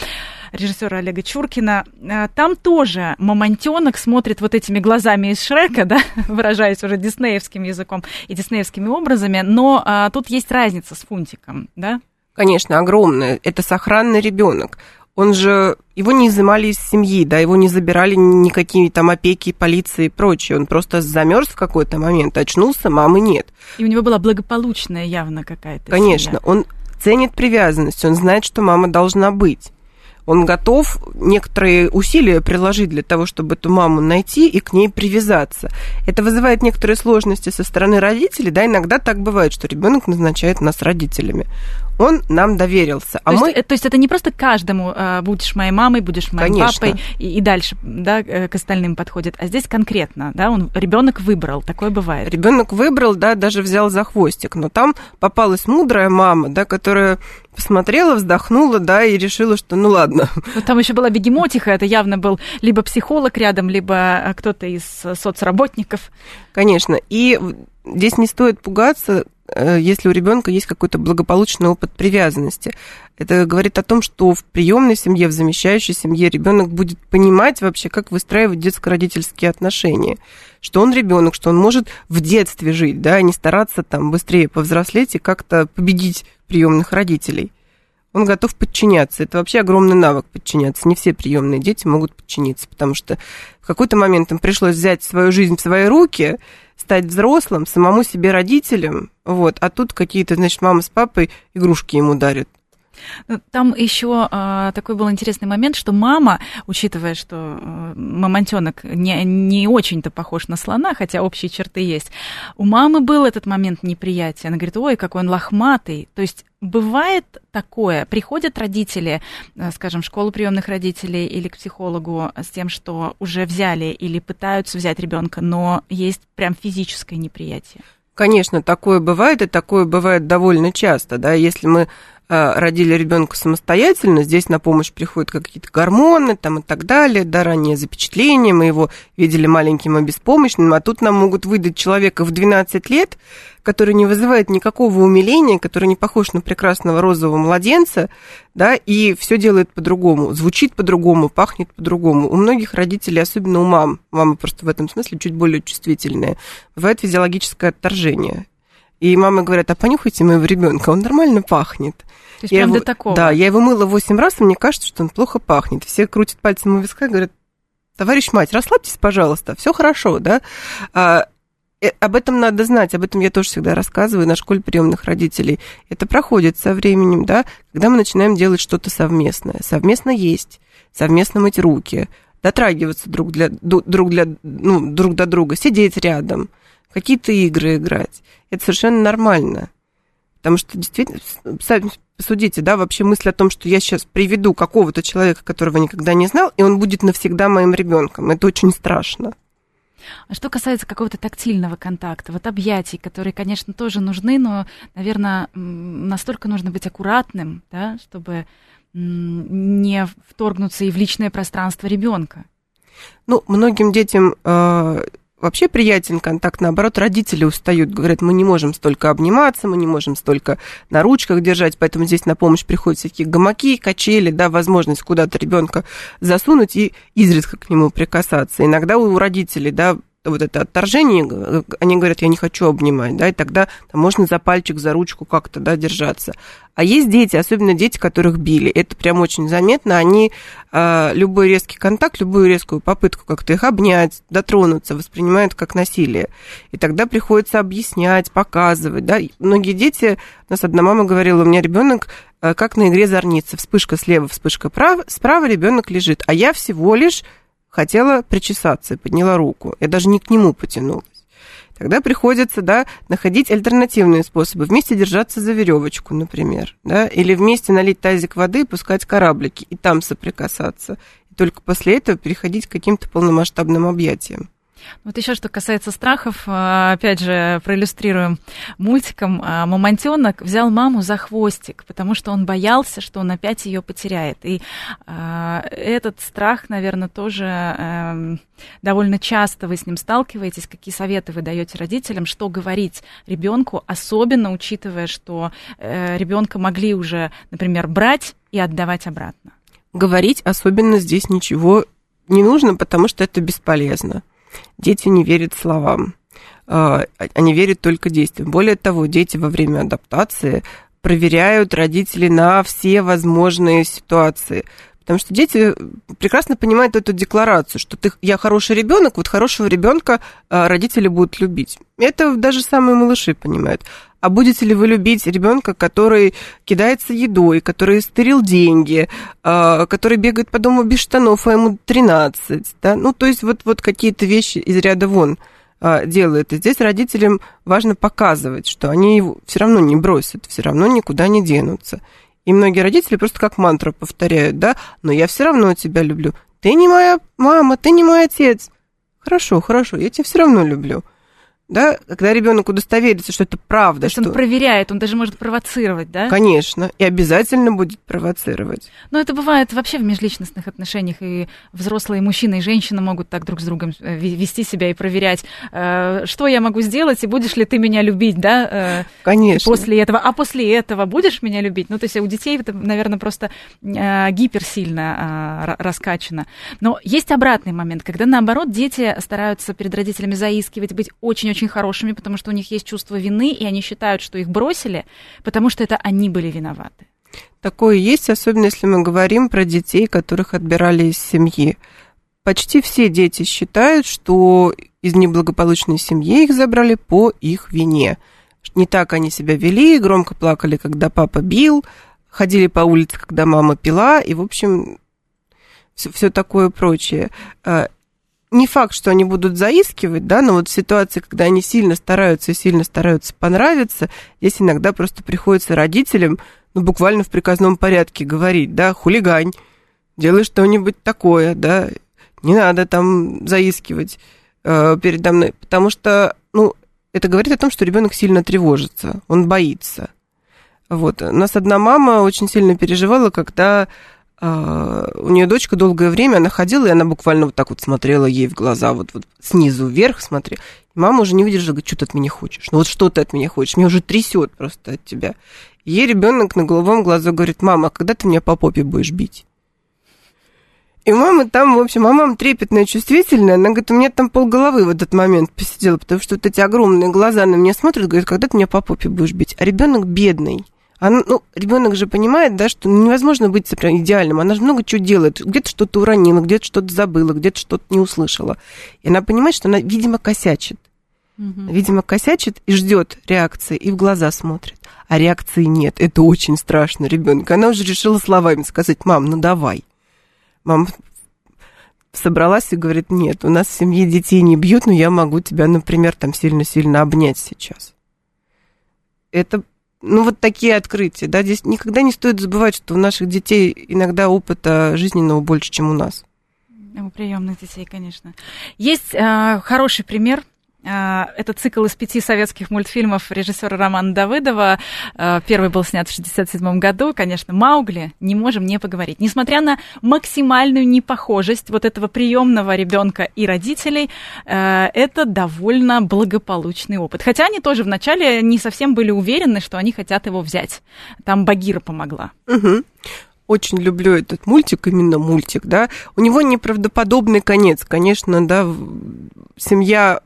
S1: режиссера Олега Чуркина. Э, там тоже мамонтенок смотрит вот этими глазами из Шрека, да, выражаясь уже диснеевским языком и диснеевскими образами, но а, тут есть разница с Фунтиком, да?
S2: Конечно, огромная. Это сохранный ребенок он же, его не изымали из семьи, да, его не забирали никакие там опеки, полиции и прочее. Он просто замерз в какой-то момент, очнулся, мамы нет.
S1: И у него была благополучная явно какая-то
S2: Конечно,
S1: семья.
S2: он ценит привязанность, он знает, что мама должна быть. Он готов некоторые усилия приложить для того, чтобы эту маму найти и к ней привязаться. Это вызывает некоторые сложности со стороны родителей, да, иногда так бывает, что ребенок назначает нас родителями он нам доверился.
S1: А то, мы... есть, то есть это не просто каждому э, будешь моей мамой, будешь моим Конечно. папой и, и дальше да, э, к остальным подходит, а здесь конкретно, да, он ребенок выбрал, такое бывает.
S2: Ребенок выбрал, да, даже взял за хвостик, но там попалась мудрая мама, да, которая посмотрела, вздохнула, да, и решила, что ну ладно.
S1: Но там еще была бегемотиха, это явно был либо психолог рядом, либо э, кто-то из соцработников.
S2: Конечно, и здесь не стоит пугаться, Э, если у ребенка есть какой-то благополучный опыт привязанности. Это говорит о том, что в приемной семье, в замещающей семье ребенок будет понимать вообще, как выстраивать детско-родительские отношения. Что он ребенок, что он может в детстве жить, да, не стараться там быстрее повзрослеть и как-то победить приемных родителей. Он готов подчиняться. Это вообще огромный навык подчиняться. Не все приемные дети могут подчиниться, потому что в какой-то момент им пришлось взять свою жизнь в свои руки, стать взрослым, самому себе родителем, вот, а тут какие-то, значит, мама с папой игрушки ему дарят.
S1: Ну, там еще а, такой был интересный момент, что мама, учитывая, что а, мамонтенок не, не очень-то похож на слона, хотя общие черты есть, у мамы был этот момент неприятия. Она говорит, ой, какой он лохматый. То есть бывает такое, приходят родители, э, скажем, в школу приемных родителей или к психологу с тем, что уже взяли или пытаются взять ребенка, но есть прям физическое неприятие.
S2: Конечно, такое бывает, и такое бывает довольно часто, да, если мы родили ребенка самостоятельно, здесь на помощь приходят какие-то гормоны там и так далее, да, раннее запечатление, мы его видели маленьким и беспомощным, а тут нам могут выдать человека в 12 лет, который не вызывает никакого умиления, который не похож на прекрасного розового младенца, да, и все делает по-другому, звучит по-другому, пахнет по-другому. У многих родителей, особенно у мам, мамы просто в этом смысле чуть более чувствительные, бывает физиологическое отторжение. И мамы говорят, а понюхайте моего ребенка, он нормально пахнет.
S1: То есть я прям его, до такого?
S2: Да, я его мыла 8 раз, и мне кажется, что он плохо пахнет. Все крутят пальцем у виска и говорят, товарищ мать, расслабьтесь, пожалуйста, все хорошо, да. А, э, об этом надо знать, об этом я тоже всегда рассказываю на школе приемных родителей. Это проходит со временем, да, когда мы начинаем делать что-то совместное. Совместно есть, совместно мыть руки, дотрагиваться друг, для, друг, для, ну, друг до друга, сидеть рядом, какие-то игры играть. Это совершенно нормально. Потому что действительно, сами посудите, да, вообще мысль о том, что я сейчас приведу какого-то человека, которого никогда не знал, и он будет навсегда моим ребенком. Это очень страшно.
S1: А что касается какого-то тактильного контакта, вот объятий, которые, конечно, тоже нужны, но, наверное, настолько нужно быть аккуратным, да, чтобы не вторгнуться и в личное пространство ребенка.
S2: Ну, многим детям э, вообще приятен контакт, наоборот, родители устают, говорят, мы не можем столько обниматься, мы не можем столько на ручках держать, поэтому здесь на помощь приходят всякие гамаки, качели, да, возможность куда-то ребенка засунуть и изредка к нему прикасаться. Иногда у родителей, да, вот это отторжение, они говорят, я не хочу обнимать, да, и тогда там, можно за пальчик, за ручку как-то, да, держаться. А есть дети, особенно дети, которых били, это прям очень заметно, они э, любой резкий контакт, любую резкую попытку как-то их обнять, дотронуться, воспринимают как насилие. И тогда приходится объяснять, показывать, да. Многие дети, у нас одна мама говорила, у меня ребенок э, как на игре зорница, вспышка слева, вспышка прав, справа ребенок лежит, а я всего лишь хотела причесаться подняла руку. Я даже не к нему потянулась. Тогда приходится, да, находить альтернативные способы. Вместе держаться за веревочку, например, да, или вместе налить тазик воды и пускать кораблики, и там соприкасаться. И только после этого переходить к каким-то полномасштабным объятиям.
S1: Вот еще что касается страхов, а, опять же, проиллюстрируем мультиком. А, мамонтенок взял маму за хвостик, потому что он боялся, что он опять ее потеряет. И а, этот страх, наверное, тоже э, довольно часто вы с ним сталкиваетесь. Какие советы вы даете родителям, что говорить ребенку, особенно учитывая, что э, ребенка могли уже, например, брать и отдавать обратно?
S2: Говорить особенно здесь ничего не нужно, потому что это бесполезно. Дети не верят словам, а, они верят только действиям. Более того, дети во время адаптации проверяют родителей на все возможные ситуации. Потому что дети прекрасно понимают эту декларацию, что ты, я хороший ребенок, вот хорошего ребенка а, родители будут любить. Это даже самые малыши понимают. А будете ли вы любить ребенка, который кидается едой, который стырил деньги, а, который бегает по дому без штанов, а ему 13, да? Ну, то есть вот, вот какие-то вещи из ряда вон делает. И здесь родителям важно показывать, что они его все равно не бросят, все равно никуда не денутся. И многие родители просто как мантру повторяют, да, но я все равно тебя люблю. Ты не моя мама, ты не мой отец. Хорошо, хорошо, я тебя все равно люблю да, когда ребенок удостоверится, что это правда.
S1: То
S2: что...
S1: он проверяет, он даже может провоцировать, да?
S2: Конечно, и обязательно будет провоцировать.
S1: Но это бывает вообще в межличностных отношениях, и взрослые мужчина и женщина могут так друг с другом э, вести себя и проверять, э, что я могу сделать, и будешь ли ты меня любить, да?
S2: Э, Конечно.
S1: После этого, а после этого будешь меня любить? Ну, то есть у детей это, наверное, просто гиперсильно раскачано. Но есть обратный момент, когда, наоборот, дети стараются перед родителями заискивать, быть очень-очень очень хорошими, потому что у них есть чувство вины, и они считают, что их бросили, потому что это они были виноваты.
S2: Такое есть, особенно если мы говорим про детей, которых отбирали из семьи. Почти все дети считают, что из неблагополучной семьи их забрали по их вине. Не так они себя вели, громко плакали, когда папа бил, ходили по улице, когда мама пила, и, в общем, все, все такое прочее. Не факт, что они будут заискивать, да, но вот в ситуации, когда они сильно стараются и сильно стараются понравиться, здесь иногда просто приходится родителям, ну, буквально в приказном порядке говорить, да, хулигань, делай что-нибудь такое, да, не надо там заискивать э, передо мной, потому что, ну, это говорит о том, что ребенок сильно тревожится, он боится. Вот. У нас одна мама очень сильно переживала, когда у нее дочка долгое время, она ходила, и она буквально вот так вот смотрела ей в глаза, вот, вот снизу вверх смотрела. И мама уже не выдержала, говорит, что ты от меня хочешь? Ну вот что ты от меня хочешь? Меня уже трясет просто от тебя. Ей ребенок на головом глазу говорит, мама, а когда ты меня по попе будешь бить? И мама там, в общем, а мама трепетная, чувствительная, она говорит, у меня там полголовы в этот момент посидела, потому что вот эти огромные глаза на меня смотрят, говорит, когда ты меня по попе будешь бить? А ребенок бедный. Она, ну, ребенок же понимает, да, что невозможно быть прям идеальным. Она же много чего делает. Где-то что-то уронила, где-то что-то забыла, где-то что-то не услышала. И она понимает, что она, видимо, косячит. Угу. Видимо, косячит и ждет реакции, и в глаза смотрит. А реакции нет. Это очень страшно ребенка. Она уже решила словами сказать, мам, ну давай. Мама собралась и говорит, нет, у нас в семье детей не бьют, но я могу тебя, например, там сильно-сильно обнять сейчас. Это ну, вот такие открытия, да, здесь никогда не стоит забывать, что у наших детей иногда опыта жизненного больше, чем у нас.
S1: У приемных детей, конечно. Есть э, хороший пример а, это цикл из пяти советских мультфильмов режиссера Романа Давыдова. А, первый был снят в 1967 году. Конечно, Маугли не можем не поговорить. Несмотря на максимальную непохожесть вот этого приемного ребенка и родителей, а, это довольно благополучный опыт. Хотя они тоже вначале не совсем были уверены, что они хотят его взять. Там Багира помогла.
S2: Угу. очень люблю этот мультик, именно мультик, да. У него неправдоподобный конец, конечно, да. Семья,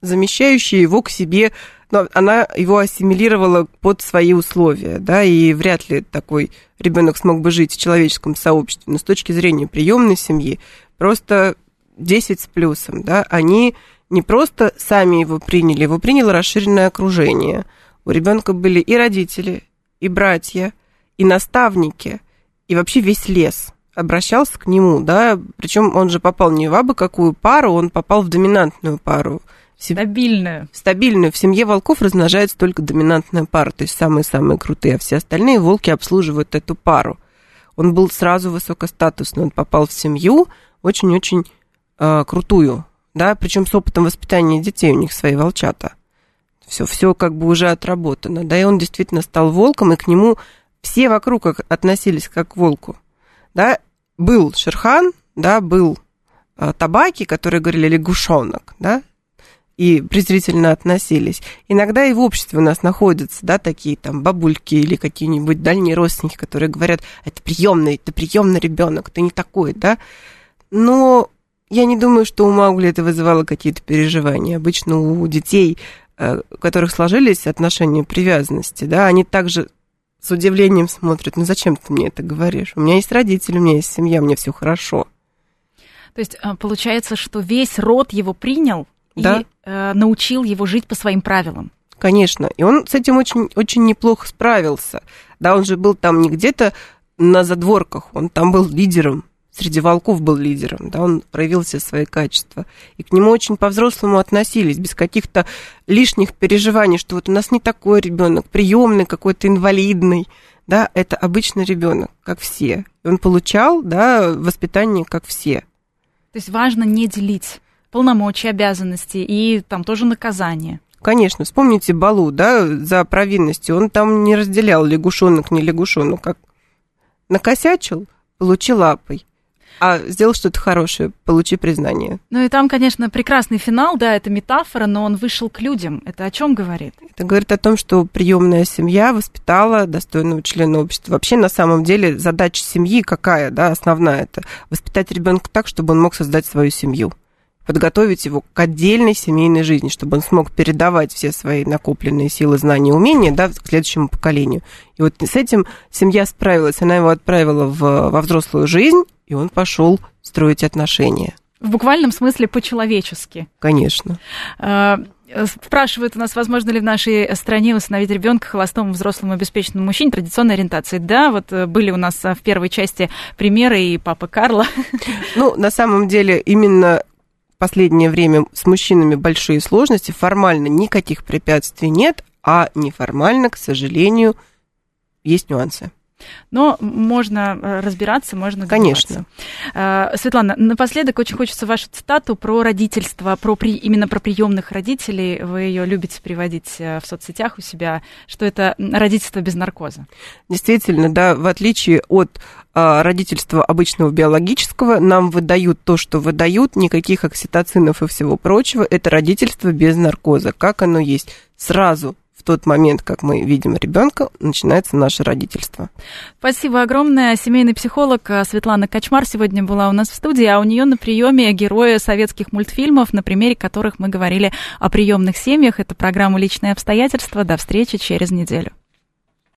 S2: замещающая его к себе, но она его ассимилировала под свои условия, да, и вряд ли такой ребенок смог бы жить в человеческом сообществе. Но с точки зрения приемной семьи, просто 10 с плюсом, да, они не просто сами его приняли, его приняло расширенное окружение. У ребенка были и родители, и братья, и наставники, и вообще весь лес обращался к нему, да, причем он же попал не в абы какую пару, он попал в доминантную пару.
S1: Стабильную.
S2: Стабильную. В семье волков размножается только доминантная пара, то есть самые-самые крутые, а все остальные волки обслуживают эту пару. Он был сразу высокостатусный, он попал в семью очень-очень э, крутую, да, причем с опытом воспитания детей у них свои волчата. Все, все как бы уже отработано, да, и он действительно стал волком, и к нему все вокруг относились как к волку, да. Был Шерхан, да, был э, табаки, которые говорили лягушонок, да, и презрительно относились. Иногда и в обществе у нас находятся, да, такие там бабульки или какие-нибудь дальние родственники, которые говорят, это приемный, это приемный ребенок, ты не такой, да. Но я не думаю, что у Маугли это вызывало какие-то переживания. Обычно у детей, э, у которых сложились отношения привязанности, да, они также с удивлением смотрят, ну зачем ты мне это говоришь? У меня есть родители, у меня есть семья, мне все хорошо.
S1: То есть э, получается, что весь род его принял
S2: да?
S1: и э, научил его жить по своим правилам.
S2: Конечно, и он с этим очень, очень неплохо справился. Да, он же был там не где-то на задворках, он там был лидером среди волков был лидером, да, он проявил все свои качества. И к нему очень по-взрослому относились, без каких-то лишних переживаний, что вот у нас не такой ребенок, приемный какой-то инвалидный, да, это обычный ребенок, как все. И он получал, да, воспитание, как все.
S1: То есть важно не делить полномочия, обязанности и там тоже наказание.
S2: Конечно, вспомните Балу, да, за провинности. Он там не разделял лягушонок, не лягушонок, как накосячил, получил лапой а сделал что-то хорошее, получи признание.
S1: Ну и там, конечно, прекрасный финал, да, это метафора, но он вышел к людям. Это о чем говорит?
S2: Это говорит о том, что приемная семья воспитала достойного члена общества. Вообще, на самом деле, задача семьи какая, да, основная это воспитать ребенка так, чтобы он мог создать свою семью подготовить его к отдельной семейной жизни, чтобы он смог передавать все свои накопленные силы, знания, умения да, к следующему поколению. И вот с этим семья справилась, она его отправила в, во взрослую жизнь, и он пошел строить отношения.
S1: В буквальном смысле по-человечески.
S2: Конечно.
S1: А, спрашивают у нас, возможно ли в нашей стране усыновить ребенка холостому, взрослому, обеспеченному мужчине традиционной ориентации. Да, вот э, были у нас в первой части примеры и папы Карла.
S2: Ну, на самом деле, именно последнее время с мужчинами большие сложности. Формально никаких препятствий нет, а неформально, к сожалению, есть нюансы.
S1: Но можно э, разбираться, можно
S2: Конечно.
S1: Э, Светлана, напоследок очень хочется вашу цитату про родительство, про при, именно про приемных родителей. Вы ее любите приводить э, в соцсетях у себя, что это родительство без наркоза.
S2: Действительно, да, в отличие от родительства обычного биологического, нам выдают то, что выдают, никаких окситоцинов и всего прочего. Это родительство без наркоза, как оно есть. Сразу тот момент, как мы видим ребенка, начинается наше родительство.
S1: Спасибо огромное. Семейный психолог э, Светлана Качмар сегодня была у нас в студии, а у нее на приеме герои советских мультфильмов, на примере которых мы говорили о приемных семьях. Это программа «Личные обстоятельства». До встречи через неделю.